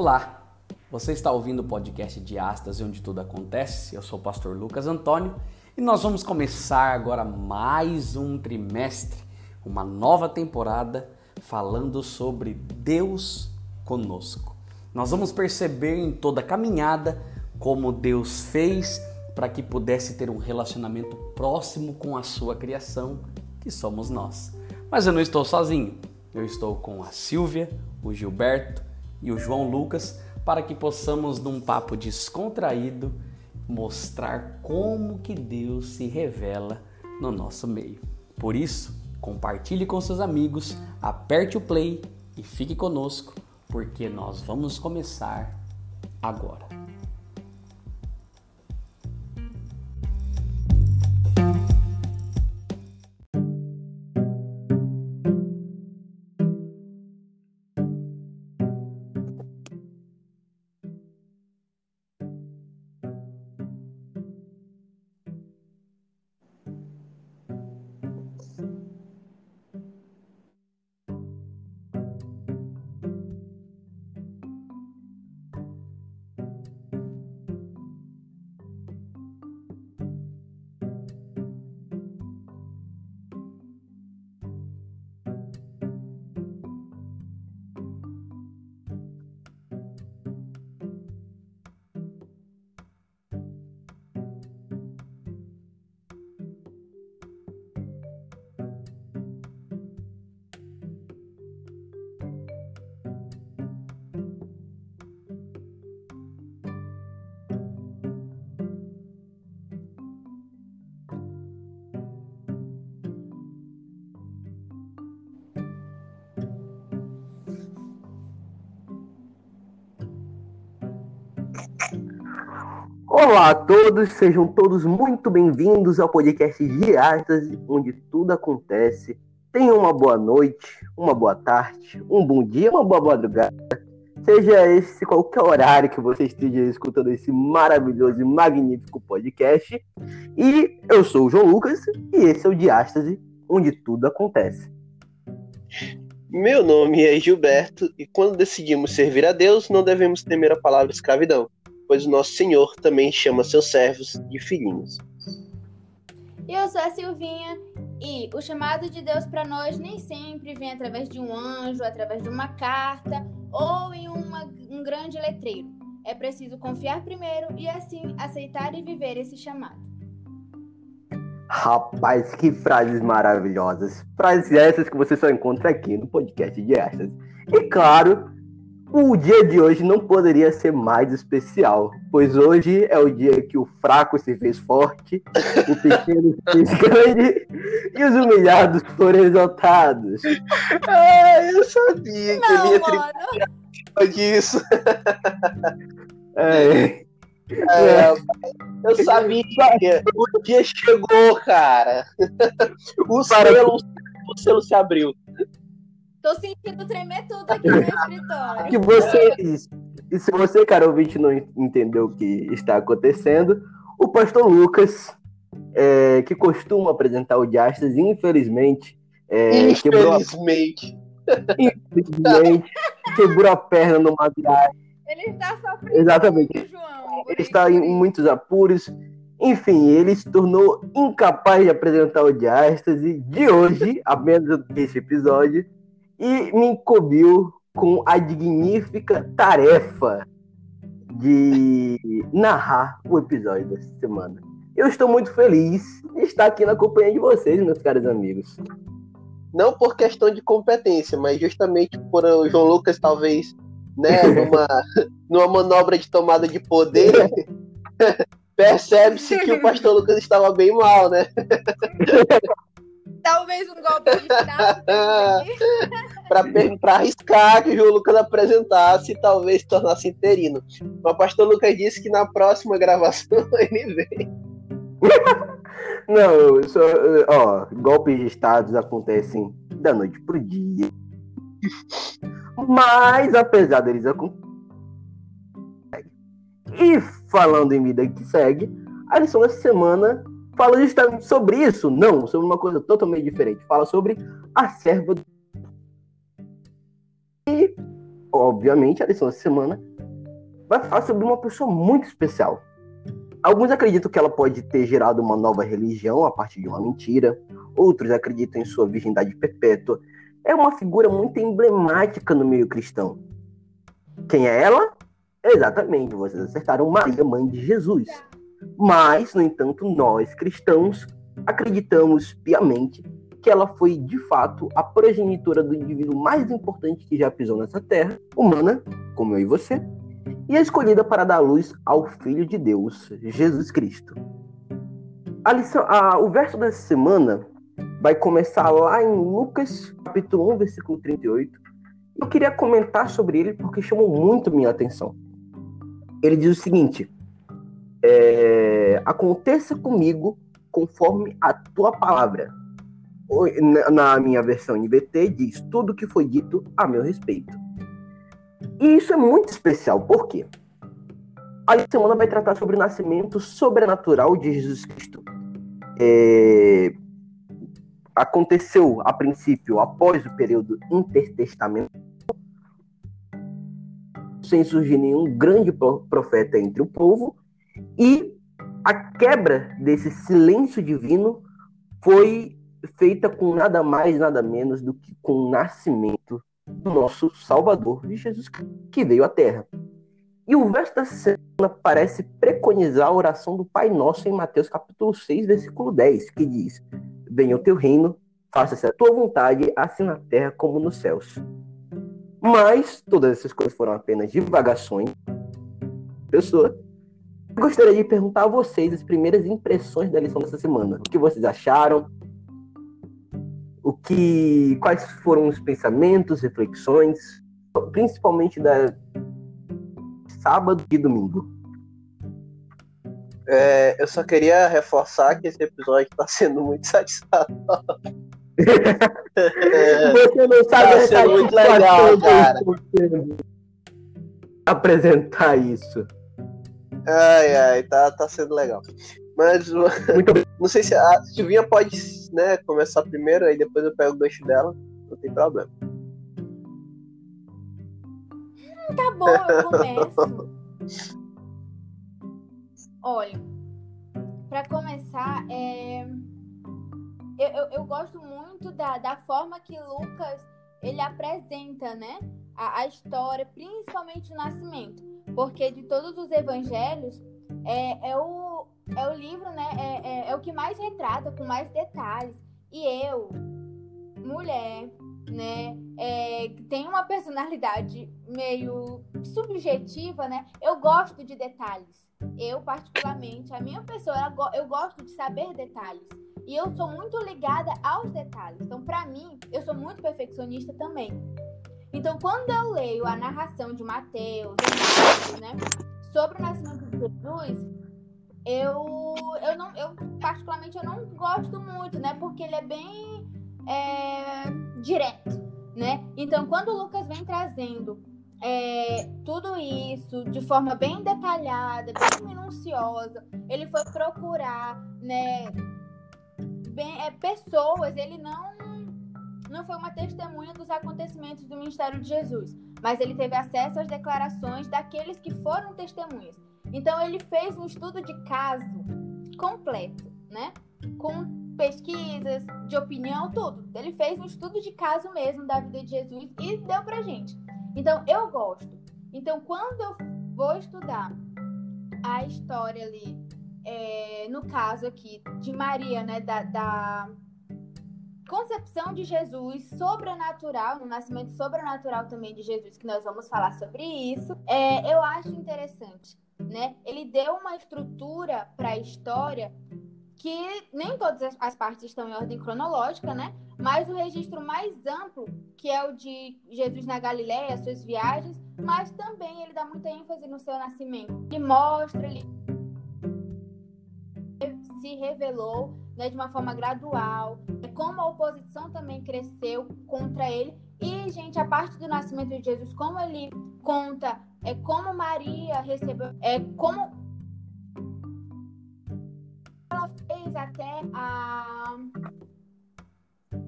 Olá, você está ouvindo o podcast de Astas, onde tudo acontece. Eu sou o pastor Lucas Antônio e nós vamos começar agora mais um trimestre, uma nova temporada falando sobre Deus conosco. Nós vamos perceber em toda a caminhada como Deus fez para que pudesse ter um relacionamento próximo com a sua criação, que somos nós. Mas eu não estou sozinho. Eu estou com a Silvia, o Gilberto e o João Lucas para que possamos, num papo descontraído, mostrar como que Deus se revela no nosso meio. Por isso, compartilhe com seus amigos, aperte o play e fique conosco, porque nós vamos começar agora. Olá a todos, sejam todos muito bem-vindos ao podcast Giastas, onde tudo acontece. Tenham uma boa noite, uma boa tarde, um bom dia, uma boa madrugada. Seja esse qualquer horário que você esteja escutando esse maravilhoso e magnífico podcast. E eu sou o João Lucas e esse é o Diástase, onde tudo acontece. Meu nome é Gilberto e quando decidimos servir a Deus, não devemos temer a palavra escravidão pois o nosso Senhor também chama seus servos de filhinhos. Eu sou a Silvinha e o chamado de Deus para nós nem sempre vem através de um anjo, através de uma carta ou em uma, um grande letreiro. É preciso confiar primeiro e assim aceitar e viver esse chamado. Rapaz, que frases maravilhosas. Frases essas que você só encontra aqui no podcast de Estas. E claro, o dia de hoje não poderia ser mais especial, pois hoje é o dia que o fraco se fez forte, o pequeno se fez grande e os humilhados foram exaltados. Ah, eu sabia não, que ele ia tripudiar disso. É. É, eu sabia, o dia chegou, cara. O selo, o selo se abriu. Tô sentindo tremer tudo aqui no escritório. Que vocês, e se você, cara ouvinte, não entendeu o que está acontecendo, o pastor Lucas, é, que costuma apresentar o Diastas, infelizmente. É, infelizmente. Quebrou a... infelizmente, quebrou a perna numa viagem. Ele está sofrendo. Exatamente. João, ele está em muitos apuros. Enfim, ele se tornou incapaz de apresentar o Diástase de hoje, a menos desse episódio, e me incumbiu com a dignífica tarefa de narrar o episódio dessa semana. Eu estou muito feliz de estar aqui na companhia de vocês, meus caros amigos. Não por questão de competência, mas justamente por o João Lucas, talvez, né, numa, numa manobra de tomada de poder, percebe-se que o pastor Lucas estava bem mal, né? Talvez um golpe de Estado. para arriscar que o João Lucas apresentasse e talvez se tornasse interino. O pastor Lucas disse que na próxima gravação ele vem. Não, só, ó, golpes de estados acontecem da noite pro dia. Mas apesar deles acontecerem. E falando em vida que segue, a lição dessa semana fala justamente sobre isso. Não, sobre uma coisa totalmente diferente. Fala sobre a serva. E, obviamente, a lição dessa semana vai falar sobre uma pessoa muito especial. Alguns acreditam que ela pode ter gerado uma nova religião a partir de uma mentira, outros acreditam em sua virgindade perpétua. É uma figura muito emblemática no meio cristão. Quem é ela? Exatamente, vocês acertaram Maria, mãe de Jesus. Mas, no entanto, nós cristãos acreditamos piamente que ela foi de fato a progenitora do indivíduo mais importante que já pisou nessa terra, humana, como eu e você, e a escolhida para dar luz ao Filho de Deus, Jesus Cristo. A lição, a, o verso dessa semana vai começar lá em Lucas, capítulo 1, versículo 38. Eu queria comentar sobre ele porque chamou muito minha atenção. Ele diz o seguinte: é, Aconteça comigo conforme a tua palavra na minha versão NBT, diz tudo o que foi dito a meu respeito. E isso é muito especial, por quê? A semana vai tratar sobre o nascimento sobrenatural de Jesus Cristo. É... Aconteceu, a princípio, após o período intertestamental, sem surgir nenhum grande profeta entre o povo, e a quebra desse silêncio divino foi feita com nada mais, nada menos do que com o nascimento do nosso Salvador, de Jesus, que veio à Terra. E o verso da semana parece preconizar a oração do Pai Nosso em Mateus capítulo 6, versículo 10, que diz: Venha o teu reino, faça-se a tua vontade, assim na terra como nos céus. Mas todas essas coisas foram apenas divagações. Pessoa, gostaria de perguntar a vocês as primeiras impressões da lição dessa semana. O que vocês acharam? o que, quais foram os pensamentos, reflexões, principalmente da sábado e domingo. É, eu só queria reforçar que esse episódio está sendo muito satisfatório. Você não sabe tá sendo muito legal, cara. Apresentar isso. Ai, ai, tá, tá sendo legal. Mas Muito não sei se a Silvinha pode né, começar primeiro, aí depois eu pego o gancho dela, não tem problema. Hum, tá bom, eu começo. Olha, para começar, é... eu, eu, eu, gosto muito da, da forma que Lucas ele apresenta, né, a, a história, principalmente o nascimento, porque de todos os evangelhos é, é o é o livro, né? É, é, é, o que mais retrata, com mais detalhes. E eu, mulher, né? É, tem uma personalidade meio subjetiva, né? Eu gosto de detalhes. Eu, particularmente, a minha pessoa, eu gosto de saber detalhes. E eu sou muito ligada aos detalhes. Então, para mim, eu sou muito perfeccionista também. Então, quando eu leio a narração de Mateus, né, sobre o nascimento de Jesus, eu, eu não, eu particularmente eu não gosto muito, né? Porque ele é bem é, direto, né? Então, quando Lucas vem trazendo é, tudo isso de forma bem detalhada, bem minuciosa, ele foi procurar, né? Bem, é, pessoas, ele não não foi uma testemunha dos acontecimentos do ministério de Jesus, mas ele teve acesso às declarações daqueles que foram testemunhas. Então ele fez um estudo de caso completo, né? Com pesquisas, de opinião, tudo. Ele fez um estudo de caso mesmo da vida de Jesus e deu pra gente. Então eu gosto. Então quando eu vou estudar a história ali, é, no caso aqui de Maria, né, da, da concepção de Jesus sobrenatural, no nascimento sobrenatural também de Jesus, que nós vamos falar sobre isso, é, eu acho interessante né? Ele deu uma estrutura para a história que nem todas as partes estão em ordem cronológica, né? Mas o registro mais amplo, que é o de Jesus na Galiléia, suas viagens, mas também ele dá muita ênfase no seu nascimento. Ele mostra, ele se revelou né, de uma forma gradual, como a oposição também cresceu contra ele. E, gente, a parte do nascimento de Jesus, como ele conta é como Maria recebeu, é como ela fez até a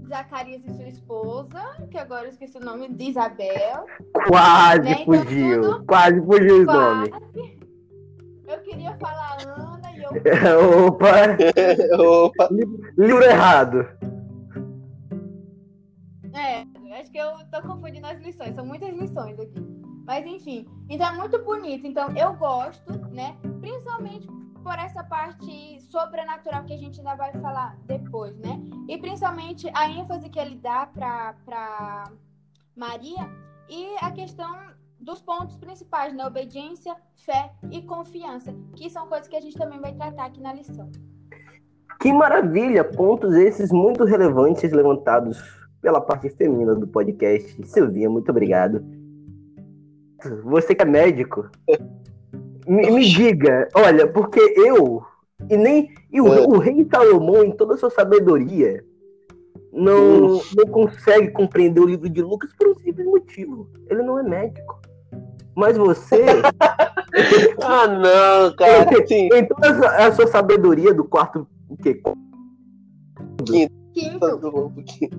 Zacarias e sua esposa, que agora eu esqueci o nome, de Isabel. Quase Né, então fugiu. tudo- Quase fugiu o nome. Eu queria falar Ana Opa, Opa, livro errado. É, acho que eu tô confundindo as lições, são muitas lições aqui. Mas enfim, então é muito bonito. Então eu gosto, né? Principalmente por essa parte sobrenatural que a gente ainda vai falar depois, né? E principalmente a ênfase que ele dá pra, pra Maria e a questão dos pontos principais, né? Obediência, fé e confiança, que são coisas que a gente também vai tratar aqui na lição. Que maravilha! Pontos esses muito relevantes levantados pela parte feminina do podcast. Silvinha, muito obrigado. Você que é médico, me, me diga, olha, porque eu e nem e o, É. o rei Salomão, em toda a sua sabedoria, não, não consegue compreender o livro de Lucas por um simples motivo. Ele não é médico. Mas você, ah não, cara. Sim, em toda a sua- a sua sabedoria do quarto o quê? Quinto, aqui.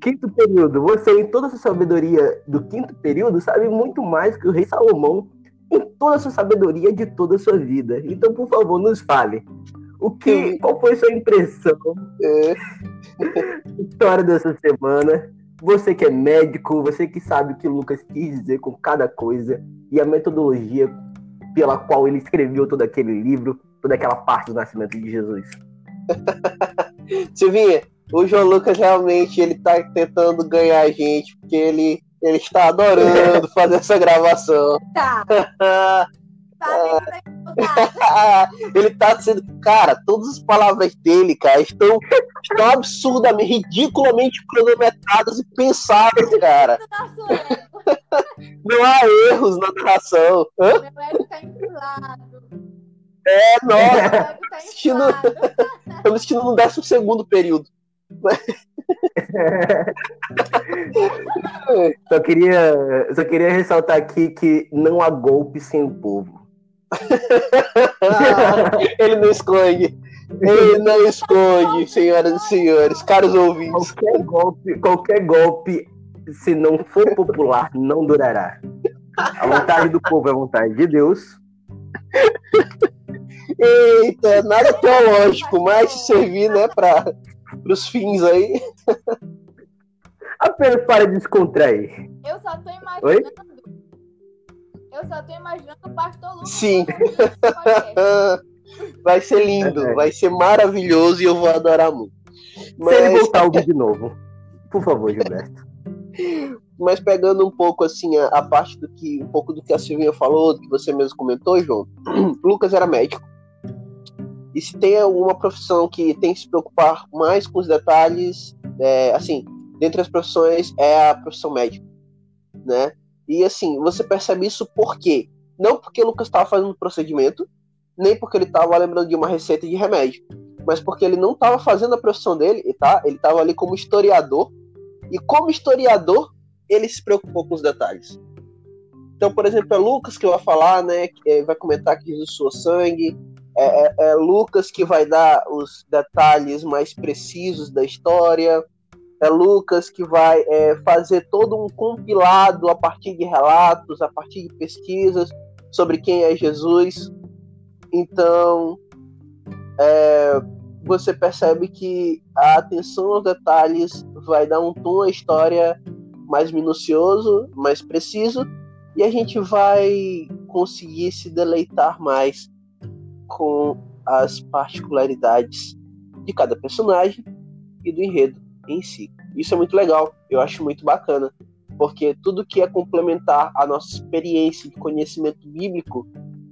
Quinto período, você, em toda a sua sabedoria do quinto período, sabe muito mais que o rei Salomão em toda a sua sabedoria de toda a sua vida. Então, por favor, nos fale. O que, qual foi sua impressão, É, história dessa semana? Você que é médico, você que sabe o que Lucas quis dizer com cada coisa e a metodologia pela qual ele escreveu todo aquele livro, toda aquela parte do nascimento de Jesus. Silvinha, o João Lucas realmente ele tá tentando ganhar a gente, porque ele, ele está adorando fazer essa gravação. tá. Tá. ele tá sendo. Cara, todas as palavras dele, cara, estão, estão absurdamente, ridiculamente cronometradas e pensadas, cara. ego. Não há erros na narração. Hã? Meu ego tá inflado. É, Meu nossa, ego tá Assistindo- me assistindo no 12 segundo período. Só queria, só queria ressaltar aqui que não há golpe sem o povo. ele não esconde. Ele não esconde, senhoras e senhores, caros ouvintes. Qualquer golpe, qualquer golpe, se não for popular, não durará. A vontade do povo é a vontade de Deus. Eita, nada teológico, mas se servir, né, para os fins aí. Apenas para descontrair. Eu só tô imaginando. Oi? Eu só tô imaginando o pastor Lucas. Sim. Vai ser lindo, É. vai ser maravilhoso e eu vou adorar muito. Se ele Mas, voltar a ouvir de novo. Por favor, Gilberto. mas pegando um pouco assim a, a parte do que um pouco do que a Silvinha falou, do que você mesmo comentou, João. Lucas era médico. E se tem alguma profissão que tem que se preocupar mais com os detalhes, é, assim, dentre as profissões é a profissão médica, né? E assim, você percebe isso por quê? Não porque Lucas estava fazendo um procedimento, nem porque ele estava lembrando de uma receita de remédio, mas porque ele não estava fazendo a profissão dele, tá? Ele estava ali como historiador, e como historiador, ele se preocupou com os detalhes. Então, por exemplo, é Lucas que vai falar, né? que, é, vai comentar que Jesus suou sangue. É, é- é Lucas que vai dar os detalhes mais precisos da história. É Lucas que vai é, fazer todo um compilado a partir de relatos, a partir de pesquisas sobre quem é Jesus. Então, é, você percebe que a atenção aos detalhes vai dar um tom à história mais minucioso, mais preciso, e a gente vai conseguir se deleitar mais com as particularidades de cada personagem e do enredo em si. Isso é muito legal, eu acho muito bacana, porque tudo que é complementar a nossa experiência de conhecimento bíblico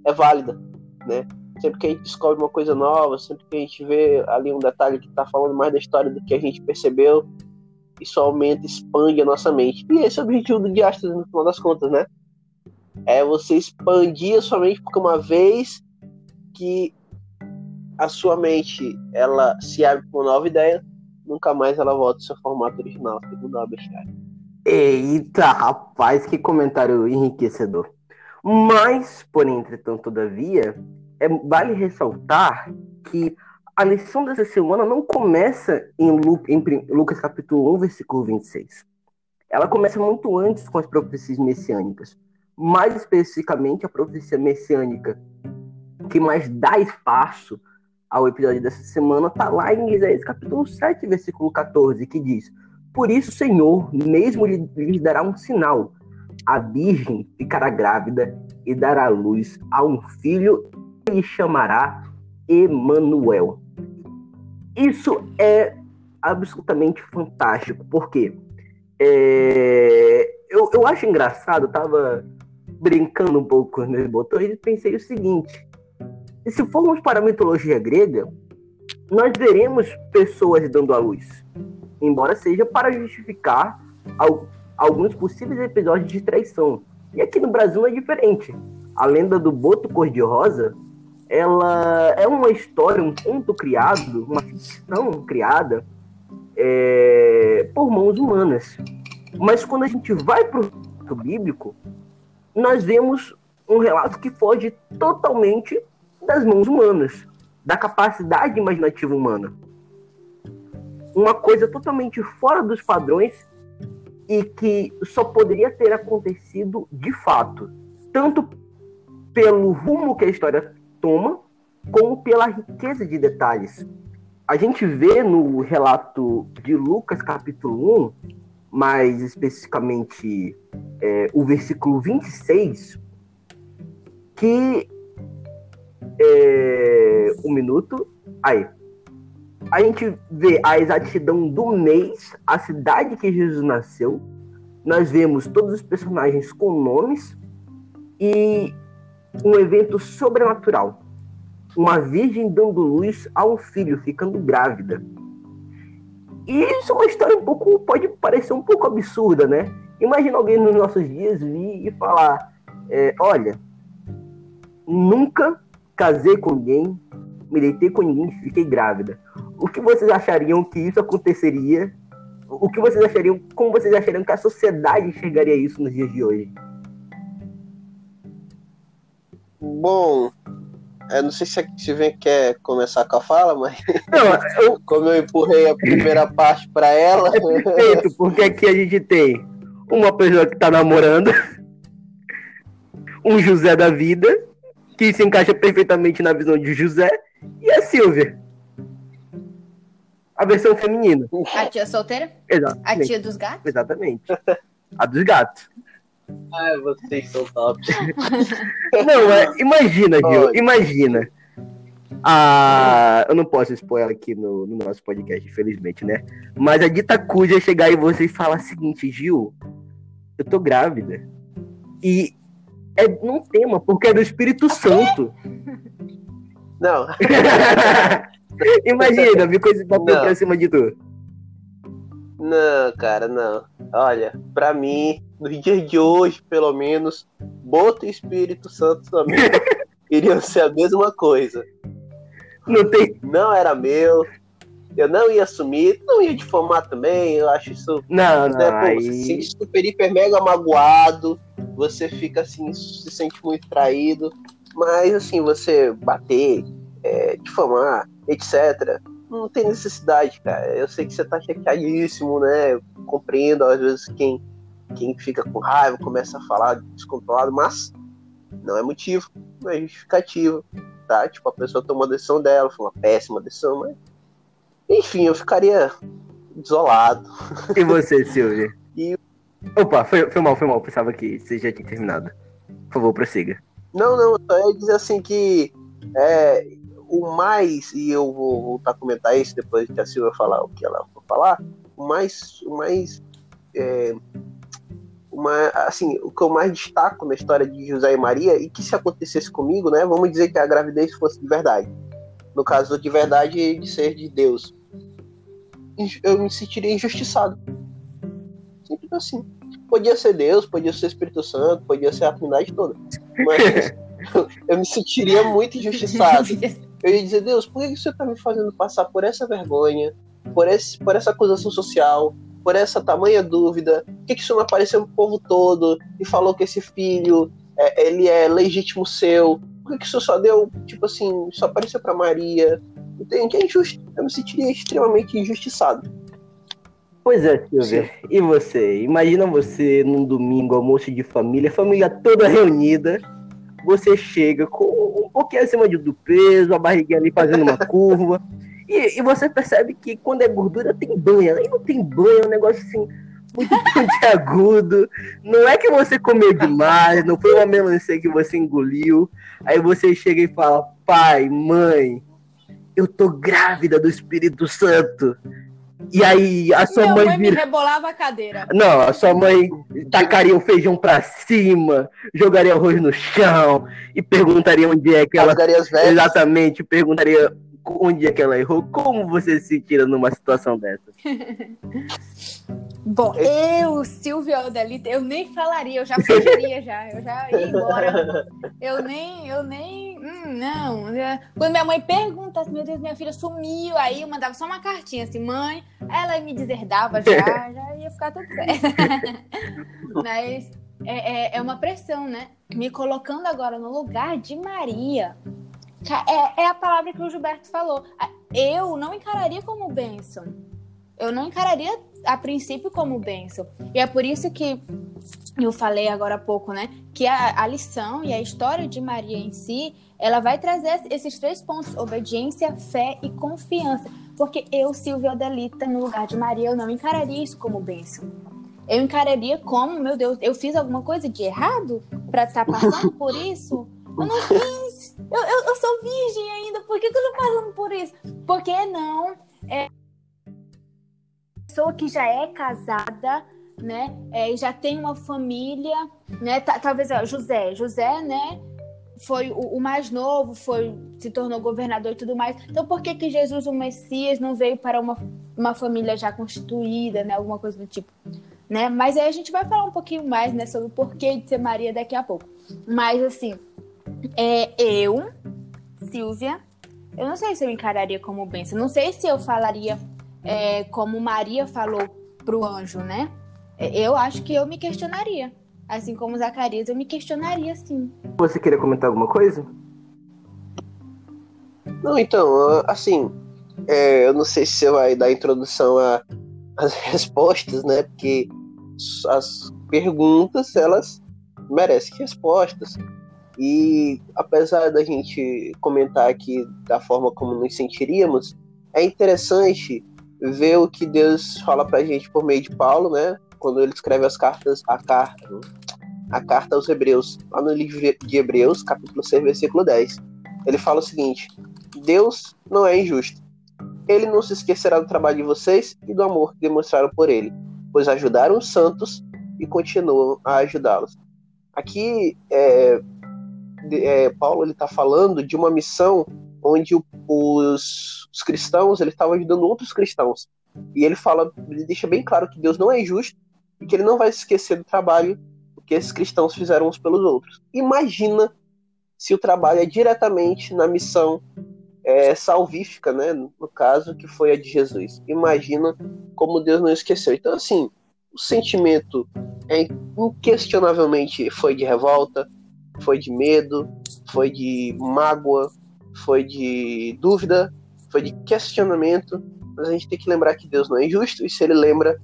é válida, né? Sempre que a gente descobre uma coisa nova, sempre que a gente vê ali um detalhe que está falando mais da história do que a gente percebeu, isso aumenta, expande a nossa mente. E esse é o objetivo do Diastas, no final das contas, né? É você expandir a sua mente, porque uma vez que a sua mente ela se abre para uma nova ideia, nunca mais ela volta ao seu formato original, segundo a Abishai. Eita, rapaz, que comentário enriquecedor. Mas, porém, entretanto, todavia, é, vale ressaltar que a lição dessa semana não começa em, Lu, em Lucas capítulo 1, versículo 26. Ela começa muito antes com as profecias messiânicas. Mais especificamente, a profecia messiânica que mais dá espaço ao episódio dessa semana está lá em Isaías capítulo 7, versículo 14, que diz: Por isso o Senhor mesmo lhes dará um sinal. A virgem ficará grávida e dará luz a um filho e lhe chamará Emanuel. Isso é absolutamente fantástico, porque é, eu, eu acho engraçado, eu tava brincando um pouco com os meus botões e pensei o seguinte: se formos para a mitologia grega, nós veremos pessoas dando à luz, embora seja para justificar alguns possíveis episódios de traição. E aqui no Brasil é diferente. A lenda do boto cor-de-rosa ela é uma história, um conto criado, uma ficção criada é, por mãos humanas. Mas quando a gente vai para o bíblico, nós vemos um relato que foge totalmente das mãos humanas, da capacidade imaginativa humana. Uma coisa totalmente fora dos padrões e que só poderia ter acontecido de fato, tanto pelo rumo que a história toma, como pela riqueza de detalhes. A gente vê no relato de Lucas, capítulo 1, mais especificamente é, o versículo 26, que. É, um minuto. Aí. A gente vê a exatidão do mês, a cidade que Jesus nasceu. Nós vemos todos os personagens com nomes e um evento sobrenatural. Uma virgem dando luz a um filho, ficando grávida. E isso é uma história um pouco, pode parecer um pouco absurda, né? Imagina alguém nos nossos dias vir e falar: é, olha, nunca casei com ninguém, me deitei com ninguém e fiquei grávida. O que vocês achariam que isso aconteceria? O que vocês achariam, como vocês achariam que a sociedade enxergaria isso nos dias de hoje? Bom, eu não sei se a Silvia quer começar com a fala, mas não, eu... como eu empurrei a primeira parte para ela. É perfeito, porque aqui a gente tem uma pessoa que tá namorando, um José da vida, que se encaixa perfeitamente na visão de José, e a Silvia. A versão feminina. A tia solteira? Exatamente. A tia dos gatos? Exatamente. A dos gatos. Ai, vocês são top. Não, é, imagina, Gil, imagina. Ah, eu não posso expor ela aqui no, no, nosso podcast, infelizmente, né? Mas a Dita Cuja chegar em você e falar o seguinte, Gil, eu tô grávida. E é num tema, porque é do Espírito Santo. Não. Imagina, vi coisa papel pra cima de tu. Não, cara, não. Olha, pra mim, no dia de hoje, pelo menos, Boto e Espírito Santo também iriam ser a mesma coisa. Não tem. Não era meu. Eu não ia assumir, não ia difamar também. Eu acho isso. Não, não. Né, pô, aí... Você se sente super, hiper, mega magoado. Você fica assim, se sente muito traído. Mas, assim, você bater, é, difamar, etc não tem necessidade, cara. Eu sei que você tá chateadíssimo, né? Compreendo, às vezes, quem, quem fica com raiva começa a falar descontrolado, mas não é motivo, não é justificativo, tá? Tipo, a pessoa tomou a decisão dela, foi uma péssima decisão, mas. Enfim, eu ficaria desolado. E você, Silvia? e... Opa, foi, foi mal, foi mal. Pensava que você já tinha terminado. Por favor, prossiga. Não, não, eu só ia dizer assim que é, o mais, e eu vou voltar a comentar isso depois que a Silvia falar o que ela for falar, o mais, o mais é, uma, assim, o que eu mais destaco na história de José e Maria, e que se acontecesse comigo, né, vamos dizer que a gravidez fosse de verdade, no caso de verdade de ser de Deus, eu me sentiria injustiçado. Simples assim. Podia ser Deus, podia ser Espírito Santo, podia ser a Trindade toda. Mas eu me sentiria muito injustiçado. Eu ia dizer, Deus, por que você está me fazendo passar por essa vergonha, por, esse, por essa acusação social, por essa tamanha dúvida? Por que, que isso apareceu pro povo todo e falou que esse filho é, ele é legítimo seu? Por que, que isso só deu, tipo assim, só apareceu para Maria? Entende? É injusto. Eu me sentiria extremamente injustiçado. Pois é, Silvia. E você? Imagina você num domingo, almoço de família, família toda reunida. Você chega com um pouquinho acima do peso, a barriguinha ali fazendo uma curva. E, e, você percebe que quando é gordura tem banha. E não tem banha, é um negócio assim, muito pontiagudo. Não é que você comeu demais, não foi uma melancia que você engoliu. Aí você chega e fala: pai, mãe, eu tô grávida do Espírito Santo. E aí a sua Minha mãe, mãe vira... me rebolava a cadeira. Não, a sua mãe tacaria o feijão pra cima, jogaria arroz no chão e perguntaria onde é que ela. Rasgaria. Exatamente, perguntaria onde é que ela errou. Como você se tira numa situação dessa? Bom, eu, Silvia Odelita, eu nem falaria, eu já fugiria já, eu já ia embora. Eu nem, eu nem, hum, não. Quando minha mãe pergunta, assim, meu Deus, minha filha sumiu, aí eu mandava só uma cartinha assim, mãe, ela me deserdava já, já ia ficar tudo certo. Mas é, é, é uma pressão, né? Me colocando agora no lugar de Maria. É, é a palavra que o Gilberto falou. Eu não encararia como bênção. Eu não encararia a princípio como bênção. E é por isso que eu falei agora há pouco, né? Que a, a lição e a história de Maria em si, ela vai trazer esses três pontos: obediência, fé e confiança. Porque eu, Silvia Adelita, no lugar de Maria, eu não encararia isso como bênção. Eu encararia como, meu Deus, eu fiz alguma coisa de errado para estar passando por isso? Eu não fiz. Eu, eu, eu sou virgem ainda. Por que, que eu tô passando por isso? Porque não é pessoa que já é casada, né? É, já tem uma família, né? ta- Talvez ó, José, José, né? Foi o, o mais novo, foi se tornou governador e tudo mais. Então, por que que Jesus, o Messias, não veio para uma, uma família já constituída, né? Alguma coisa do tipo, né? Mas aí a gente vai falar um pouquinho mais, né? Sobre o porquê de ser Maria daqui a pouco. Mas assim, é, eu, Silvia, eu não sei se eu encararia como bênção. Não sei se eu falaria é, como Maria falou pro anjo, né? É, Eu acho que eu me questionaria. Assim como Zacarias, eu me questionaria sim. Você queria comentar alguma coisa? Não, então, assim, é, eu não sei se você vai dar introdução às respostas, né? Porque as perguntas, elas merecem respostas. E apesar da gente comentar aqui da forma como nos sentiríamos, é interessante ver o que Deus fala pra gente por meio de Paulo, né? Quando ele escreve as cartas, a carta, a carta aos Hebreus, lá no livro de Hebreus, capítulo 6, versículo 10. Ele fala o seguinte: Deus não é injusto. Ele não se esquecerá do trabalho de vocês e do amor que demonstraram por ele, pois ajudaram os santos e continuam a ajudá-los. Aqui, é, é, Paulo ele está falando de uma missão onde o- os, os cristãos ele estavam ajudando outros cristãos. E ele fala, ele deixa bem claro que Deus não é injusto e que ele não vai esquecer do trabalho que esses cristãos fizeram uns pelos outros. Imagina se o trabalho é diretamente na missão é, salvífica, né? No caso, que foi a de Jesus. Imagina como Deus não esqueceu. Então, assim, o sentimento é inquestionavelmente foi de revolta, foi de medo, foi de mágoa, foi de dúvida, foi de questionamento. Mas a gente tem que lembrar que Deus não é injusto e se Ele lembra,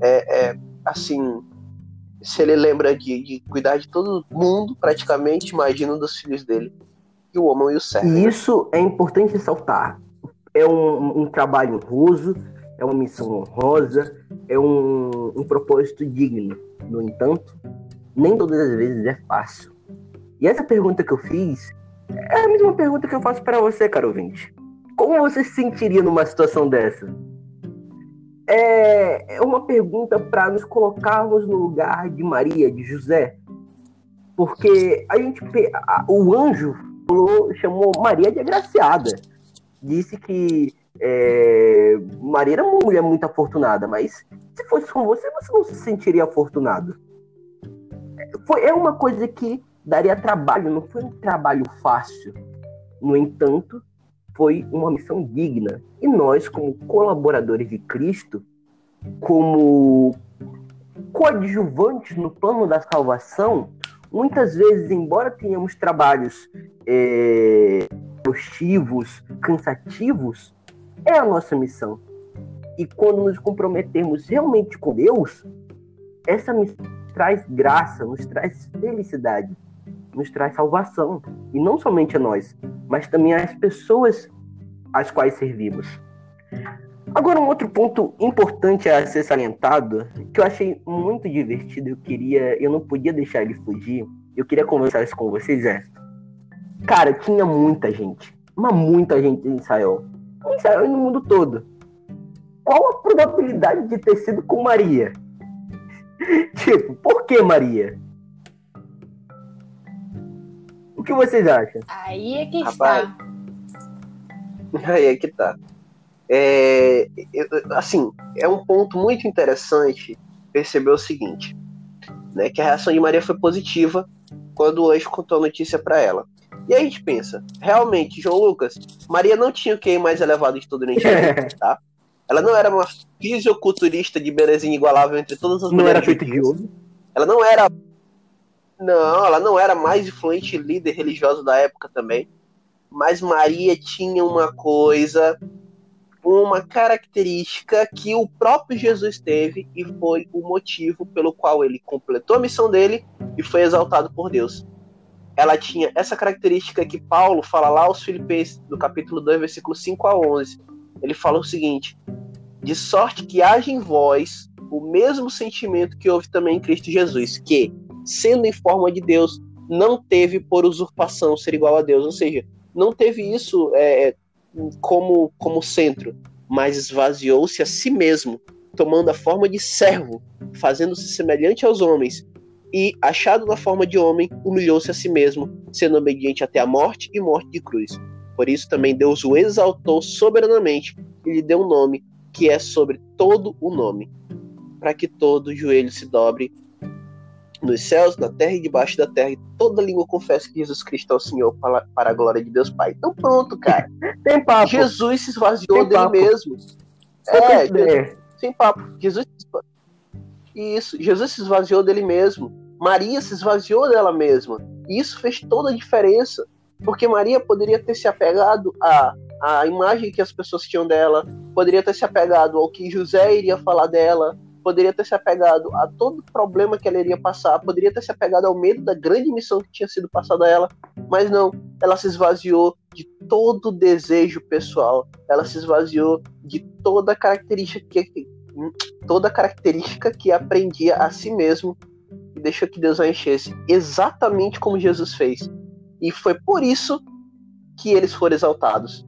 é, é, assim, se Ele lembra de, de cuidar de todo mundo, praticamente, imagina dos filhos dele que o amam e o servem. E né? isso é importante ressaltar. É um, um trabalho honroso, é uma missão honrosa, é um, um propósito digno. No entanto, nem todas as vezes é fácil. E essa pergunta que eu fiz é a mesma pergunta que eu faço para você, caro ouvinte. Como você se sentiria numa situação dessa? É, é uma pergunta para nos colocarmos no lugar de Maria, de José. Porque a gente, o anjo falou- chamou Maria de agraciada. Disse que é, Maria era uma mulher muito afortunada, mas se fosse com você, você não se sentiria afortunado. É, Foi, é uma coisa que daria trabalho, não foi um trabalho fácil. No entanto, foi uma missão digna. E nós, como colaboradores de Cristo, como coadjuvantes no plano da salvação, muitas vezes, embora tenhamos trabalhos é, cansativos, é a nossa missão. E quando nos comprometermos realmente com Deus, essa missão traz graça, nos traz felicidade, nos traz salvação. E não somente a nós, mas também às pessoas às quais servimos. Agora, um outro ponto importante a ser salientado, que eu achei muito divertido, eu queria, eu não podia deixar ele fugir, eu queria conversar isso com vocês, é. Cara, tinha muita gente, mas muita gente em Israel. Em Israel e no mundo todo. Qual a probabilidade de ter sido com Maria? tipo, por que Maria? O que vocês acham? Aí é que Rapaz. está. Aí é que tá. É, assim, é um ponto muito interessante perceber o seguinte, né, que a reação de Maria foi positiva quando o anjo contou a notícia para ela. E aí a gente pensa, realmente, João Lucas, Maria não tinha o QI mais elevado de todo o tá? Ela não era uma fisiculturista de belezinha igualável entre todas as Não mulheres era feito de ouro? Ela não era. Não, ela não era mais influente líder religiosa da época também. Mas Maria tinha uma coisa, uma característica que o próprio Jesus teve e foi o motivo pelo qual ele completou a missão dele e foi exaltado por Deus. Ela tinha essa característica que Paulo fala lá aos Filipenses, no capítulo 2, versículo 5 a 11. Ele fala o seguinte: De sorte que haja em vós o mesmo sentimento que houve também em Cristo Jesus, que, sendo em forma de Deus, não teve por usurpação ser igual a Deus, ou seja, não teve isso é, como, como centro, mas esvaziou-se a si mesmo, tomando a forma de servo, fazendo-se semelhante aos homens, e, achado na forma de homem, humilhou-se a si mesmo, sendo obediente até a morte e morte de cruz. Por isso também Deus o exaltou soberanamente e lhe deu um nome que é sobre todo o nome, para que todo joelho se dobre nos céus, na terra e debaixo da terra, e toda língua confesse que Jesus Cristo é o Senhor para, para a glória de Deus Pai. Então pronto, cara. Tem papo. Jesus se esvaziou Tem dele papo. mesmo. É, sem papo. Jesus Isso, Jesus se esvaziou dele mesmo. Maria se esvaziou dela mesma. E isso fez toda a diferença. Porque Maria poderia ter se apegado à, à imagem que as pessoas tinham dela, poderia ter se apegado ao que José iria falar dela, poderia ter se apegado a todo problema que ela iria passar, poderia ter se apegado ao medo da grande missão que tinha sido passada a ela, mas não, ela se esvaziou de todo desejo pessoal, ela se esvaziou de toda característica que, toda característica que aprendia a si mesmo e deixou que Deus a enchesse, exatamente como Jesus fez. E foi por isso que eles foram exaltados.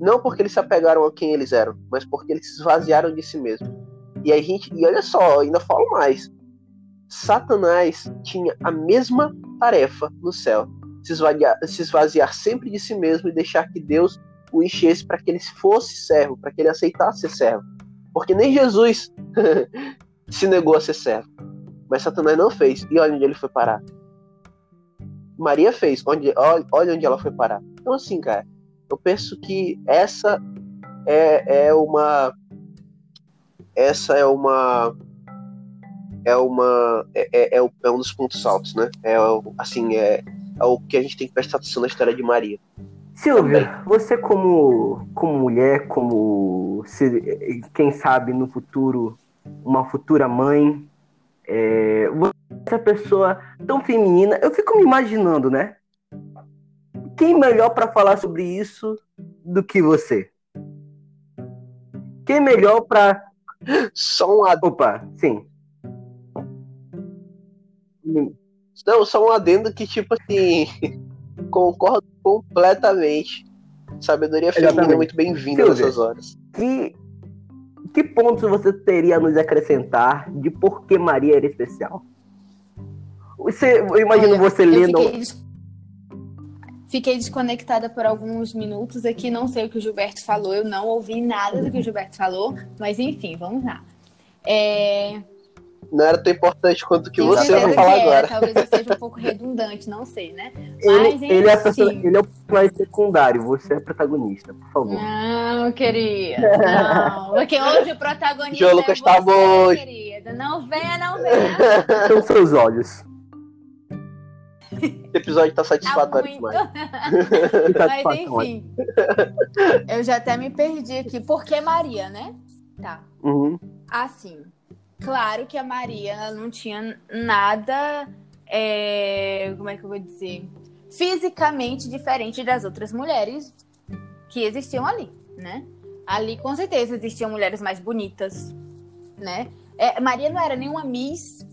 Não porque eles se apegaram a quem eles eram, mas porque eles se esvaziaram de si mesmos. E a gente, e olha só, ainda falo mais. Satanás tinha a mesma tarefa no céu, se esvaziar, se esvaziar sempre de si mesmo e deixar que Deus o enchesse para que ele fosse servo, para que ele aceitasse ser servo. Porque nem Jesus se negou a ser servo. Mas Satanás não fez. E olha onde ele foi parar. Maria fez. Onde, olha, onde ela foi parar. Então, assim, cara, eu penso que essa é, é uma. Essa é uma. É uma. É, é, é é um dos pontos altos, né? É o- assim, é, é o que a gente tem que prestar atenção na história de Maria. Silvia, você como, como mulher, como se- quem sabe no futuro uma futura mãe, é, você é essa pessoa tão feminina, eu fico me imaginando, né? Quem melhor para falar sobre isso do que você? Quem melhor para, Só um adendo. opa, sim. Não, só um adendo que, tipo assim, concordo completamente. Sabedoria feminina é Exatamente. muito bem-vinda nessas horas. Que que pontos você teria a nos acrescentar de por que Maria era especial? Você, eu imagino Olha, você eu lendo Fiquei, fiquei desconectada por alguns minutos aqui, não sei o que o Gilberto falou, eu não ouvi nada do que o Gilberto falou, mas enfim, vamos lá. É, Não era tão importante quanto o que tenho você vai falar que era, agora. talvez eu seja um pouco redundante, não sei, né? Ele, Mas, ele, é pessoa- ele é o personagem secundário, você é protagonista, por favor. Não, querida, não. Porque hoje o protagonista João Lucas é tá você, bom. querida. Não venha, não venha. São seus olhos. Esse episódio tá satisfatório Tá demais. Mas enfim. Eu já até me perdi aqui. Por que Maria, né? Tá. Uhum. Assim, claro que a Maria não tinha nada. é, como é que eu vou dizer? Fisicamente diferente das outras mulheres que existiam ali, né? Ali com certeza existiam mulheres mais bonitas, né? É, Maria não era nenhuma Miss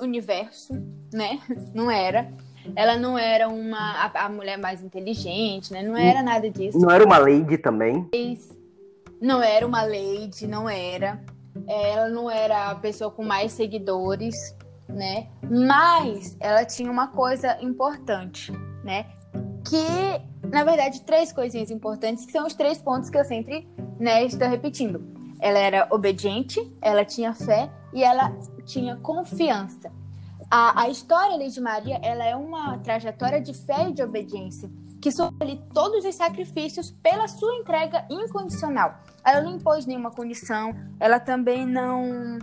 Universo, né? Não era. Ela não era uma a, a mulher mais inteligente, né? Não era nada disso Não era uma lady também. não era uma lady, não era. Ela não era a pessoa com mais seguidores, né? Mas ela tinha uma coisa importante, né? Que, na verdade, três coisinhas importantes, que são os três pontos que eu sempre né, estou repetindo. Ela era obediente, ela tinha fé e ela tinha confiança. A, a história ali de Maria, ela é uma trajetória de fé e de obediência que sofre todos os sacrifícios pela sua entrega incondicional. Ela não impôs nenhuma condição, ela também não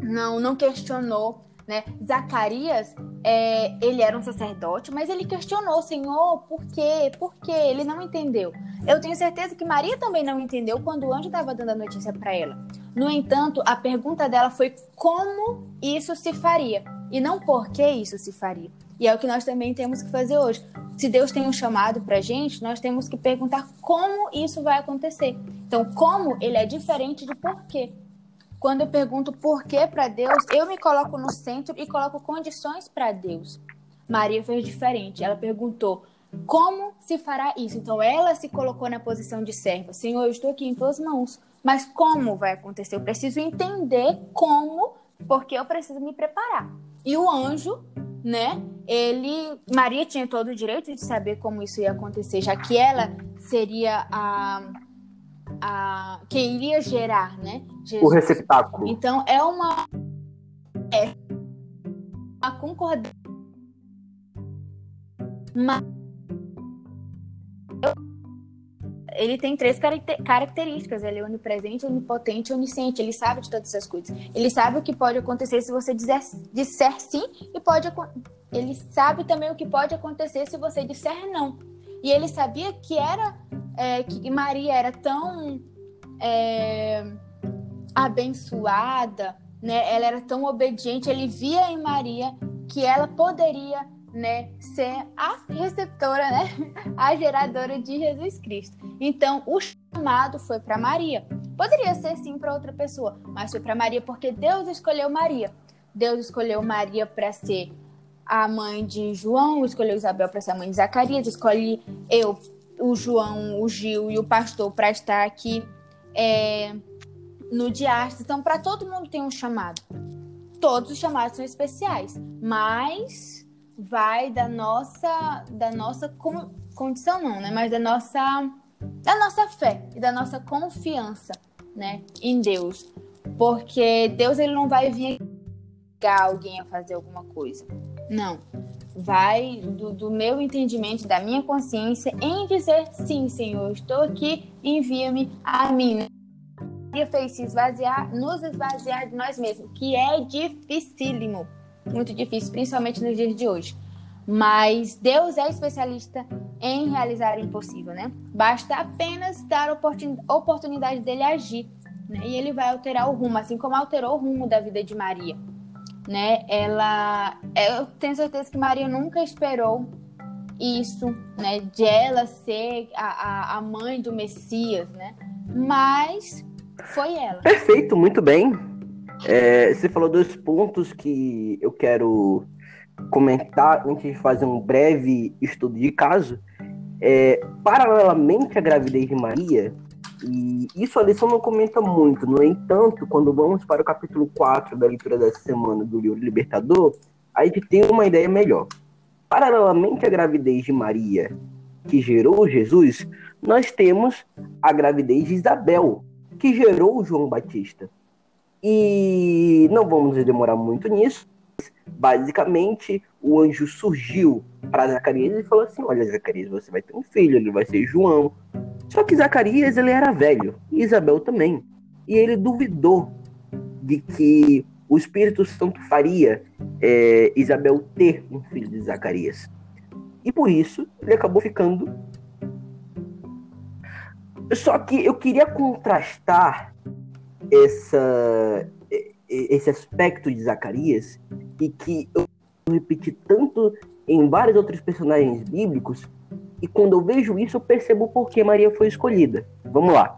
não, não questionou, né? Zacarias, é, ele era um sacerdote, mas ele questionou, Senhor, por quê? Por quê? Ele não entendeu. Eu tenho certeza que Maria também não entendeu quando o anjo estava dando a notícia para ela. No entanto, a pergunta dela foi como isso se faria e não por que isso se faria. E é o que nós também temos que fazer hoje. Se Deus tem um chamado para gente, nós temos que perguntar como isso vai acontecer. Então, como ele é diferente de porquê. Quando eu pergunto por que para Deus, eu me coloco no centro e coloco condições para Deus. Maria fez diferente. Ela perguntou como se fará isso. Então, ela se colocou na posição de serva. Senhor, eu estou aqui em tuas mãos. Mas como vai acontecer? Eu preciso entender como, porque eu preciso me preparar. E o anjo, né? Ele, Maria tinha todo o direito de saber como isso ia acontecer, já que ela seria a, a quem iria gerar, né? O Jesus. receptáculo. Então é uma é uma concordância. Mas ele tem três caracte- características. Ele é onipresente, onipotente e onisciente. Ele sabe de todas essas coisas. Ele sabe o que pode acontecer se você dizer, disser sim e pode ele sabe também o que pode acontecer se você disser não. E ele sabia que era é, que Maria era tão é, abençoada, né? Ela era tão obediente. Ele via em Maria que ela poderia, né, ser a receptora, né, a geradora de Jesus Cristo. Então, o chamado foi para Maria. Poderia ser sim para outra pessoa, mas foi para Maria porque Deus escolheu Maria. Deus escolheu Maria para ser a mãe de João, escolheu Isabel para ser a mãe de Zacarias, escolhe eu, o João, o Gil e o pastor para estar aqui é, no Diastas. Então, para todo mundo tem um chamado. Todos os chamados são especiais, mas vai da nossa da nossa con- condição não, né? Mas da nossa da nossa fé e da nossa confiança, né, em Deus. Porque Deus ele não vai vir alguém a fazer alguma coisa. Não. Vai do, do meu entendimento, da minha consciência, em dizer sim, Senhor, estou aqui, envia-me a mim. Maria fez se esvaziar, nos esvaziar de nós mesmos, que é dificílimo, muito difícil, principalmente nos dias de hoje. Mas Deus é especialista em realizar o impossível, né? Basta apenas dar oportun- oportunidade dele agir, né? E ele vai alterar o rumo, assim como alterou o rumo da vida de Maria, né? Ela, eu tenho certeza que Maria nunca esperou isso, né? De ela ser a, a, a mãe do Messias, né? Mas foi ela. Perfeito, muito bem. É, você falou dois pontos que eu quero comentar antes de fazer um breve estudo de caso. É, paralelamente à gravidez de Maria, e isso a lição não comenta muito, no entanto, quando vamos para o capítulo 4 da leitura dessa semana do livro Libertador, a gente tem uma ideia melhor. Paralelamente à gravidez de Maria, que gerou Jesus, nós temos a gravidez de Isabel, que gerou João Batista. E não vamos demorar muito nisso. Basicamente, o anjo surgiu para Zacarias e falou assim: Olha, Zacarias, você vai ter um filho, ele vai ser João. Só que Zacarias ele era velho, e Isabel também. E ele duvidou de que o Espírito Santo faria é, Isabel ter um filho de Zacarias. E por isso ele acabou ficando. Só que eu queria contrastar essa, esse aspecto de Zacarias e que eu repeti tanto em vários outros personagens bíblicos e quando eu vejo isso eu percebo por que Maria foi escolhida. Vamos lá.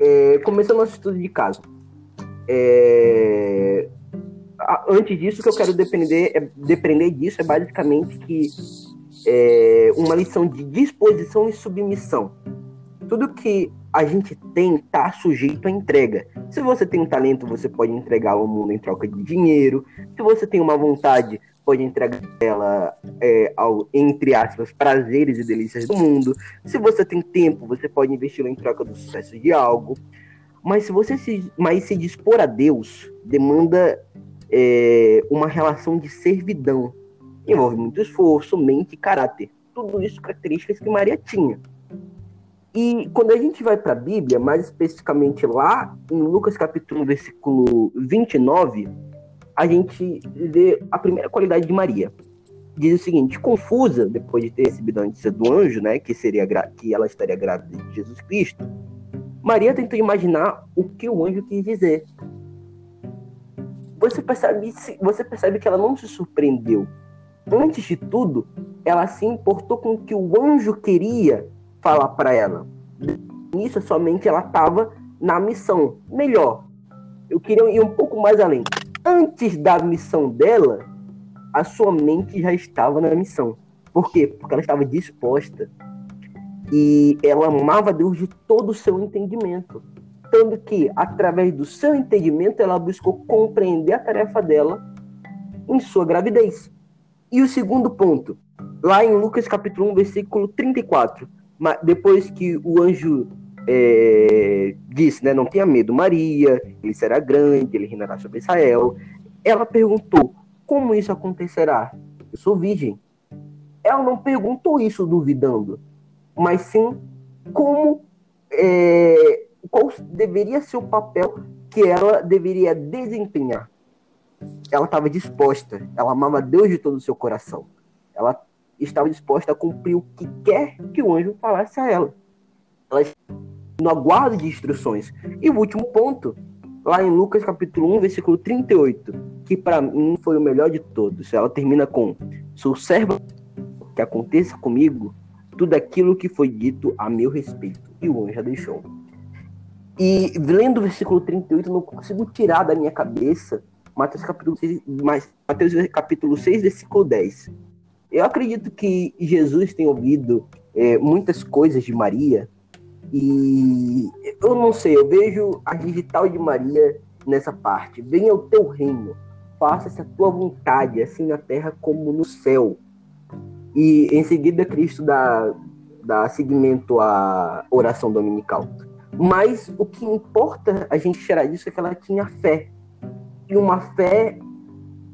É, começando nosso estudo de caso. É, antes disso, o que eu quero depender, é, depender disso é basicamente que é uma lição de disposição e submissão. Tudo que a gente tem está sujeito à entrega. Se você tem um talento, você pode entregá-lo ao mundo em troca de dinheiro. Se você tem uma vontade, pode entregar ela é, ao, entre aspas, prazeres e delícias do mundo. Se você tem tempo, você pode investir em troca do sucesso de algo. Mas se você se, mas se dispor a Deus, demanda é, uma relação de servidão. Envolve muito esforço, mente e caráter. Tudo isso características que Maria tinha. E quando a gente vai para a Bíblia, mais especificamente lá em Lucas capítulo 1, versículo 29, a gente vê a primeira qualidade de Maria. Diz o seguinte: confusa, depois de ter recebido a notícia do anjo, né, que seria que ela estaria grávida de Jesus Cristo, Maria tentou imaginar o que o anjo quis dizer. Você percebe, você percebe que ela não se surpreendeu. Antes de tudo, ela se importou com o que o anjo queria falar para ela. Isso somente ela estava na missão. Melhor, eu queria ir um pouco mais além antes da missão dela, a sua mente já estava na missão. Por quê? Porque ela estava disposta. E ela amava Deus de todo o seu entendimento. Tanto que, através do seu entendimento, ela buscou compreender a tarefa dela em sua gravidez. E o segundo ponto, lá em Lucas capítulo 1, versículo 34, depois que o anjo é, disse, né, não tenha medo, Maria, ele será grande, ele reinará sobre Israel. Ela perguntou, como isso acontecerá? Eu sou virgem. Ela não perguntou isso duvidando, mas sim como, é, qual deveria ser o papel que ela deveria desempenhar. Ela estava disposta, ela amava Deus de todo o seu coração. Ela estava disposta a cumprir o que quer que o anjo falasse a ela. Ela no aguardo de instruções. E o último ponto, lá em Lucas capítulo 1, versículo 38, que para mim foi o melhor de todos. Ela termina com: Sou serva que aconteça comigo tudo aquilo que foi dito a meu respeito. E o anjo já deixou. E lendo o versículo 38, eu não consigo tirar da minha cabeça Mateus capítulo 6, Mateus capítulo 6 versículo 10. Eu acredito que Jesus tem ouvido é, muitas coisas de Maria, e eu não sei, eu vejo a digital de Maria nessa parte. Venha o teu reino, faça-se a tua vontade, assim na terra como no céu. E em seguida Cristo dá, dá seguimento à oração dominical. Mas o que importa a gente tirar disso é que ela tinha fé. E uma fé,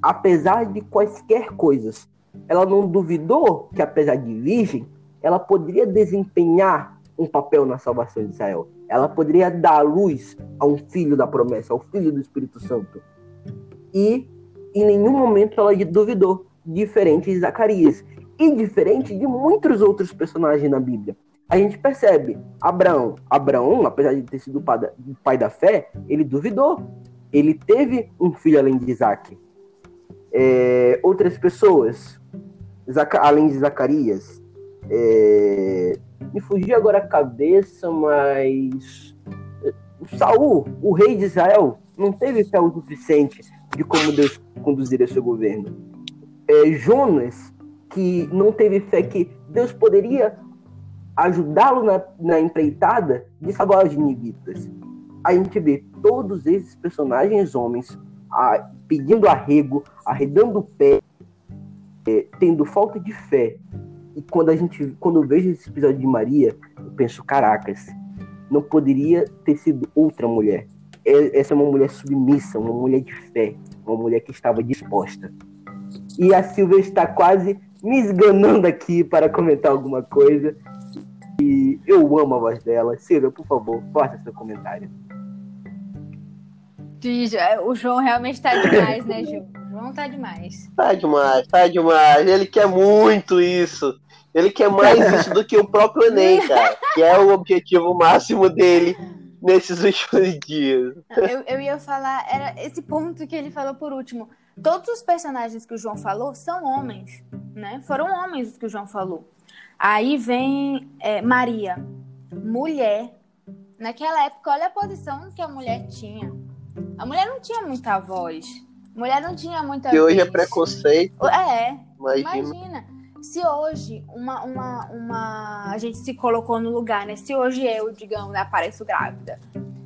apesar de quaisquer coisas. Ela não duvidou que, apesar de virgem, ela poderia desempenhar um papel na salvação de Israel. Ela poderia dar luz a um filho da promessa, ao filho do Espírito Santo. E em nenhum momento ela duvidou, diferente de Zacarias e diferente de muitos outros personagens na Bíblia. A gente percebe, Abraão, Abraão, apesar de ter sido pai da fé, ele duvidou. Ele teve um filho além de Isaac. É, outras pessoas, além de Zacarias, é, me fugiu agora a cabeça, mas Saul, o rei de Israel, não teve fé o suficiente de como Deus conduziria seu governo. É, Jonas, que não teve fé que Deus poderia ajudá-lo na, na empreitada de salvar os ninivitas. A gente vê todos esses personagens homens a, pedindo arrego, arredando o pé, é, tendo falta de fé e quando a gente, quando eu vejo esse episódio de Maria, eu penso, caracas, não poderia ter sido outra mulher. É, essa é uma mulher submissa, uma mulher de fé, uma mulher que estava disposta. E a Silvia está quase me esganando aqui para comentar alguma coisa. E eu amo a voz dela. Silvia, por favor, faça seu comentário. O João realmente tá demais, né, Ju? João tá demais. Tá demais, tá demais. Ele quer muito isso. Ele quer mais isso do que o próprio Enem, cara. Que é o objetivo máximo dele nesses últimos dias. Eu, eu ia falar, era esse ponto que ele falou por último. Todos os personagens que o João falou são homens, né? Foram homens os que o João falou. Aí vem é, Maria, mulher. Naquela época, olha a posição que a mulher tinha. A mulher não tinha muita voz. Mulher não tinha muita. E hoje é preconceito. É, imagina. imagina. Se hoje uma, uma, uma. A gente se colocou no lugar, né? Se hoje eu, digamos, apareço grávida.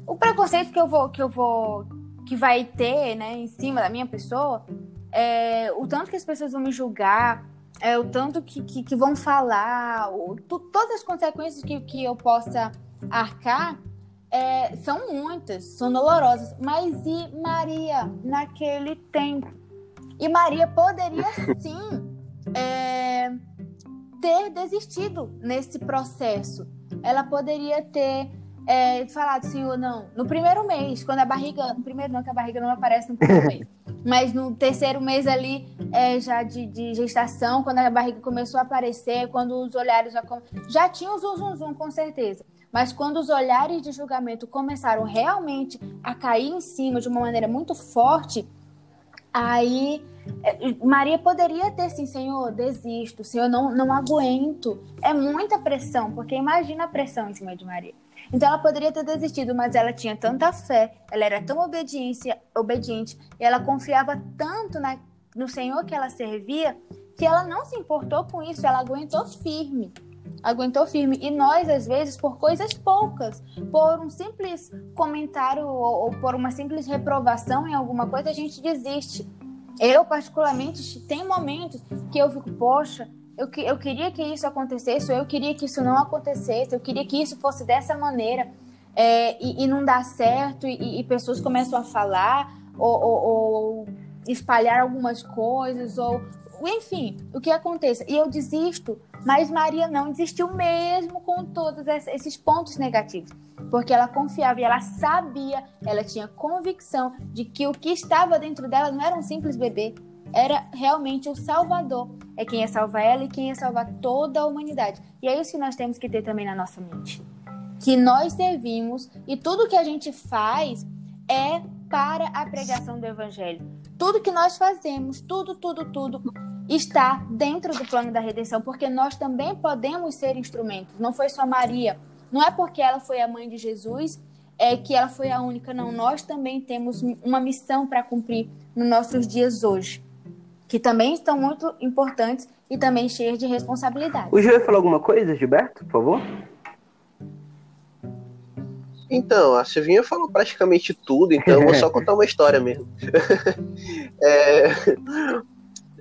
O preconceito que eu vou. Que eu vou. Que vai ter, né, em cima da minha pessoa. É, o tanto que as pessoas vão me julgar, é, o tanto que, que, que vão falar, o, tu, todas as consequências que, que eu possa arcar é, são muitas, são dolorosas. Mas e Maria naquele tempo? E Maria poderia sim é, ter desistido nesse processo. Ela poderia ter é, falado, Senhor, não, no primeiro mês, quando a barriga. No primeiro não, que a barriga não aparece no primeiro mês. Mas no terceiro mês ali, é, já de, de, gestação, quando a barriga começou a aparecer, quando os olhares já. Já tinha o zum, zum, zum, com certeza. Mas quando os olhares de julgamento começaram realmente a cair em cima de uma maneira muito forte, aí é, Maria poderia ter sim, Senhor, desisto, Senhor, não, não aguento. É muita pressão, porque imagina a pressão em cima de Maria. Então ela poderia ter desistido, mas ela tinha tanta fé, ela era tão obediência, obediente, e ela confiava tanto na, no Senhor que ela servia, que ela não se importou com isso, ela aguentou firme. Aguentou firme. E nós, às vezes, por coisas poucas, por um simples comentário ou, ou por uma simples reprovação em alguma coisa, a gente desiste. Eu, particularmente, tem momentos que eu fico, poxa, eu, eu queria que isso acontecesse, ou eu queria que isso não acontecesse, eu queria que isso fosse dessa maneira, é, e, e, não dá certo, e, e, pessoas começam a falar, ou, ou, ou, espalhar algumas coisas, ou enfim, o que aconteça. E eu desisto, mas Maria não desistiu mesmo com todos esses pontos negativos, porque ela confiava e ela sabia, ela tinha convicção de que o que estava dentro dela não era um simples bebê, era realmente o Salvador. É quem ia salvar ela e quem ia salvar toda a humanidade. E é isso que nós temos que ter também na nossa mente. Que nós servimos e tudo que a gente faz é para a pregação do Evangelho. Tudo que nós fazemos, tudo, tudo, tudo, está dentro do plano da redenção, porque nós também podemos ser instrumentos. Não foi só Maria. Não é porque ela foi a mãe de Jesus é que ela foi a única, não. Nós também temos uma missão para cumprir nos nossos dias hoje que também estão muito importantes e também cheias de responsabilidade. O João falou alguma coisa, Gilberto, por favor? Então, a Silvinha falou praticamente tudo, então eu vou só contar uma história mesmo. é,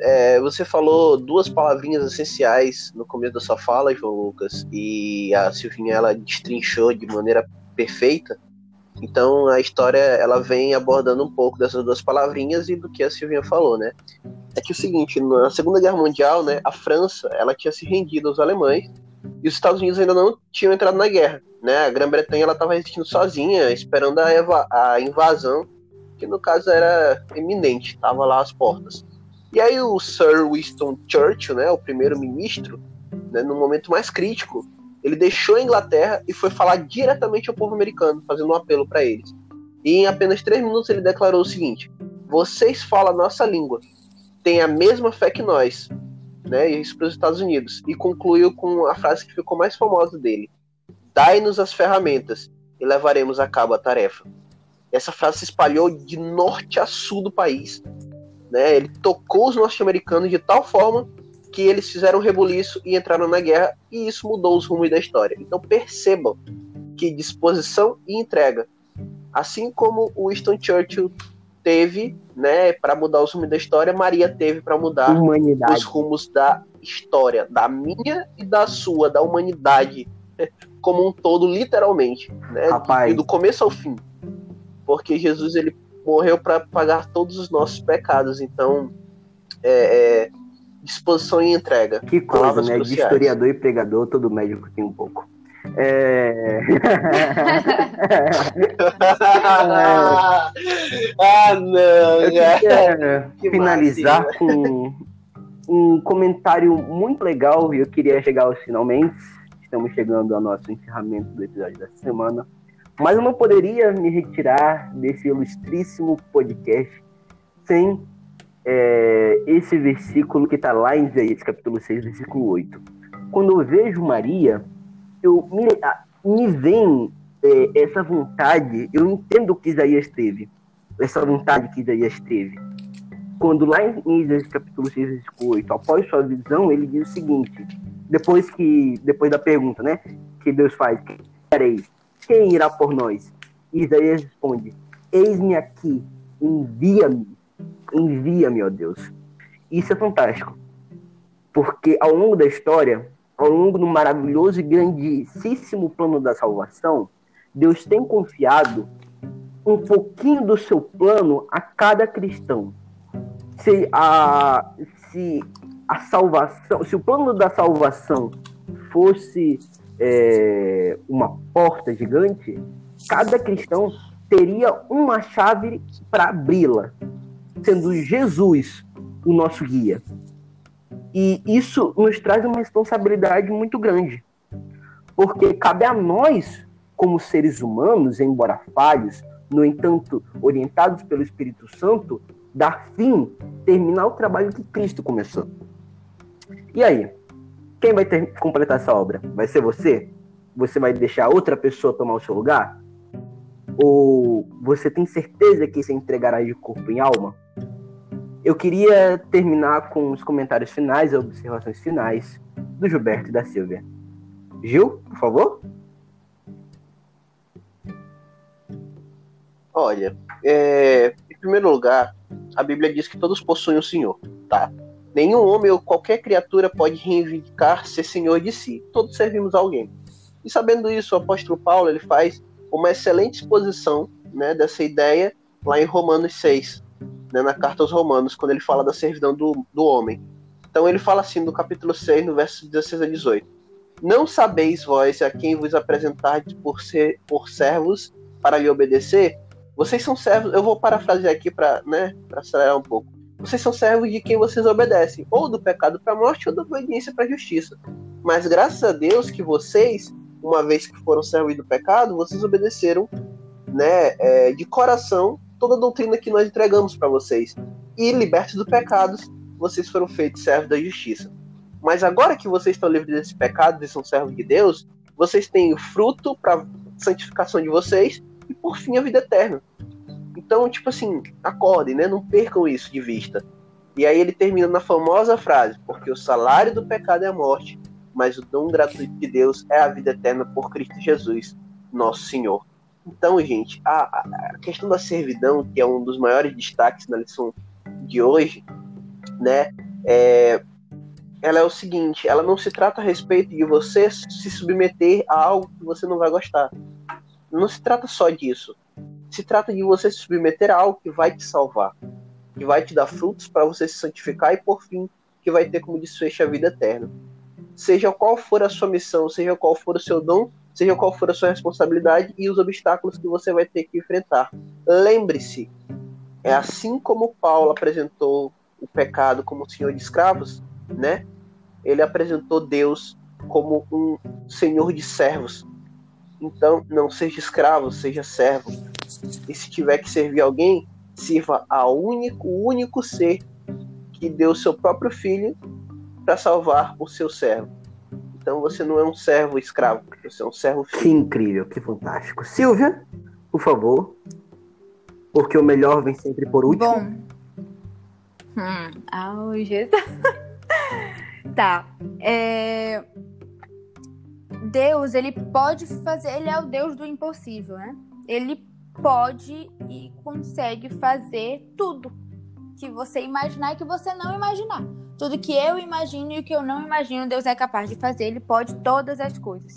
é, você falou duas palavrinhas essenciais no começo da sua fala, João Lucas, e a Silvinha ela destrinchou de maneira perfeita. Então a história ela vem abordando um pouco dessas duas palavrinhas e do que a Silvinha falou, né? É que o seguinte, na Segunda Guerra Mundial, né, a França ela tinha se rendido aos alemães e os Estados Unidos ainda não tinham entrado na guerra, né? A Grã-Bretanha ela estava resistindo sozinha, esperando a, a invasão, que no caso era iminente, estava lá às portas. E aí o Sir Winston Churchill, né, o primeiro-ministro, né, no momento mais crítico, ele deixou a Inglaterra e foi falar diretamente ao povo americano, fazendo um apelo para eles. E em apenas três minutos ele declarou o seguinte: vocês falam a nossa língua, têm a mesma fé que nós, né? Isso para os Estados Unidos. E concluiu com a frase que ficou mais famosa dele: dai-nos as ferramentas e levaremos a cabo a tarefa. Essa frase se espalhou de norte a sul do país. Né? Ele tocou os norte-americanos de tal forma que eles fizeram um rebuliço e entraram na guerra, e isso mudou os rumos da história. Então percebam que disposição e entrega, assim como o Winston Churchill teve, né, para mudar os rumos da história, Maria teve para mudar humanidade. os rumos da história, da minha e da sua, da humanidade como um todo, literalmente, né, Rapaz. e do começo ao fim, porque Jesus ele morreu para pagar todos os nossos pecados, então é, é disposição e entrega. Que coisa, né? De historiador e pregador, todo médico tem um pouco. É... ah, não, Eu queria Que finalizar com um comentário muito legal e eu queria chegar aos finalmente. Estamos chegando ao nosso encerramento do episódio dessa semana. Mas eu não poderia me retirar desse ilustríssimo podcast sem é, esse versículo que está lá em Isaías, capítulo 6, versículo 8. Quando eu vejo Maria, eu me, me vem é, essa vontade, eu entendo que Isaías teve, essa vontade que Isaías teve. Quando lá em Isaías capítulo 6, versículo 8, após sua visão, ele diz o seguinte, depois que depois da pergunta, né, que Deus faz, quem farei? Quem irá por nós? Isaías responde, eis-me aqui, envia-me, envia-me, ó Deus. Isso é fantástico, porque ao longo da história, ao longo do maravilhoso e grandíssimo plano da salvação, Deus tem confiado um pouquinho do seu plano a cada cristão. Se a, se a salvação, se o plano da salvação fosse é, uma porta gigante, cada cristão teria uma chave para abri-la, sendo Jesus o nosso guia. E isso nos traz uma responsabilidade muito grande, porque cabe a nós, como seres humanos, embora falhos, no entanto, orientados pelo Espírito Santo, dar fim, terminar o trabalho que Cristo começou. E aí? Quem vai ter, completar essa obra? Vai ser você? Você vai deixar outra pessoa tomar o seu lugar? Ou você tem certeza que se entregará de corpo e alma? Eu queria terminar com os comentários finais, as observações finais do Gilberto e da Silvia. Gil, por favor? Olha, é, em primeiro lugar, a Bíblia diz que todos possuem um Senhor, tá? Nenhum homem ou qualquer criatura pode reivindicar ser Senhor de si. Todos servimos a alguém. E sabendo isso, o apóstolo Paulo ele faz uma excelente exposição né, dessa ideia lá em Romanos 6, né, na carta aos Romanos, quando ele fala da servidão do, do homem. Então ele fala assim no capítulo 6, no verso 16 a 18. Não sabeis vós a quem vos apresentardes por, ser, por servos para lhe obedecer? Vocês são servos, eu vou parafrasear aqui para né, acelerar um pouco. Vocês são servos de quem vocês obedecem, ou do pecado para a morte, ou da obediência para a justiça. Mas graças a Deus que vocês, uma vez que foram servos do pecado, vocês obedeceram né, é, de coração toda a doutrina que nós entregamos para vocês. E libertos do pecado, vocês foram feitos servos da justiça. Mas agora que vocês estão livres desse pecado e são servos de Deus, vocês têm o fruto para santificação de vocês e por fim a vida eterna. Então, tipo assim, acordem, né? Não percam isso de vista. E aí ele termina na famosa frase: Porque o salário do pecado é a morte, mas o dom gratuito de Deus é a vida eterna por Cristo Jesus, nosso Senhor. Então, gente, a, a questão da servidão, que é um dos maiores destaques na lição de hoje, né? É, ela é o seguinte: ela não se trata a respeito de você se submeter a algo que você não vai gostar. Não se trata só disso. Se trata de você se submeter a algo que vai te salvar, que vai te dar frutos para você se santificar e, por fim, que vai ter como desfecho a vida eterna. Seja qual for a sua missão, seja qual for o seu dom, seja qual for a sua responsabilidade e os obstáculos que você vai ter que enfrentar. Lembre-se, é assim como Paulo apresentou o pecado como senhor de escravos, né? Ele apresentou Deus como um senhor de servos. Então, não seja escravo, seja servo. E se tiver que servir alguém, sirva ao único, único ser que deu seu próprio filho para salvar o seu servo. Então você não é um servo escravo, você é um servo Que filho. incrível, que fantástico. Silvia, por favor. Porque o melhor vem sempre por último. Bom. Hum, au, Jesus. tá. É... Deus, ele pode fazer. Ele é o Deus do impossível, né? Ele pode e consegue fazer tudo que você imaginar e que você não imaginar. Tudo que eu imagino e o que eu não imagino, Deus é capaz de fazer. Ele pode todas as coisas.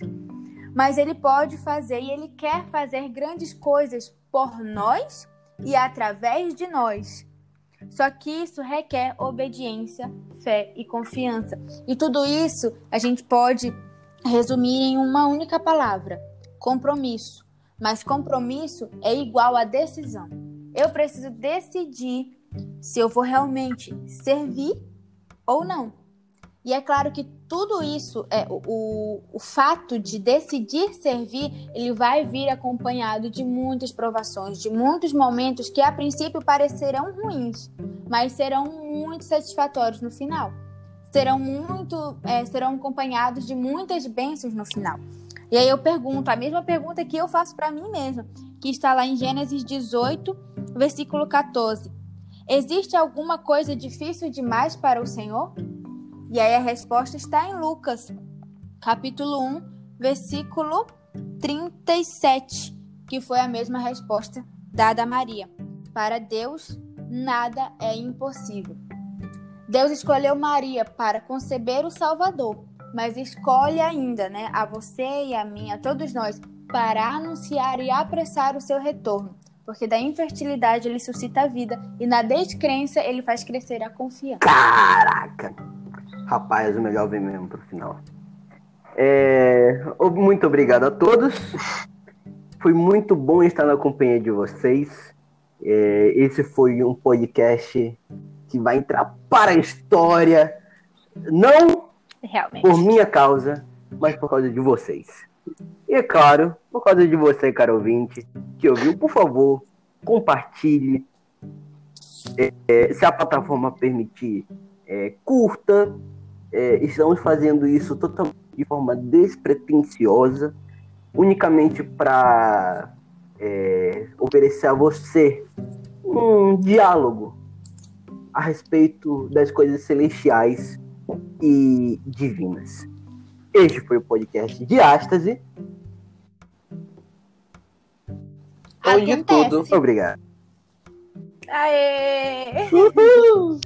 Mas ele pode fazer e ele quer fazer grandes coisas por nós e através de nós. Só que isso requer obediência, fé e confiança. E tudo isso a gente pode resumir em uma única palavra: compromisso. Mas compromisso é igual a decisão. Eu preciso decidir se eu vou realmente servir ou não. E é claro que tudo isso, é o, o fato de decidir servir, ele vai vir acompanhado de muitas provações, de muitos momentos que a princípio parecerão ruins, mas serão muito satisfatórios no final. Serão muito, é, serão acompanhados de muitas bênçãos no final. E aí eu pergunto, a mesma pergunta que eu faço para mim mesma, que está lá em Gênesis 18, versículo 14. Existe alguma coisa difícil demais para o Senhor? E aí a resposta está em Lucas, capítulo 1, versículo 37, que foi a mesma resposta dada a Maria. Para Deus, nada é impossível. Deus escolheu Maria para conceber o Salvador, mas escolhe ainda, né, a você e a mim, a todos nós, para anunciar e apressar o seu retorno. Porque da infertilidade ele suscita a vida e na descrença ele faz crescer a confiança. Caraca! Rapaz, o melhor vem mesmo pro final. É... Muito obrigado a todos. Foi muito bom estar na companhia de vocês. É... Esse foi um podcast que vai entrar para a história. Não Realmente. por minha causa, mas por causa de vocês. E é claro, por causa de você, caro ouvinte, que ouviu, por favor, compartilhe. É, se a plataforma permitir, é, curta, é, estamos fazendo isso totalmente de forma despretensiosa, unicamente para é, oferecer a você um diálogo a respeito das coisas celestiais e divinas. Este foi o podcast de Ástase. Onde tudo. Obrigado. Aê! Uhul!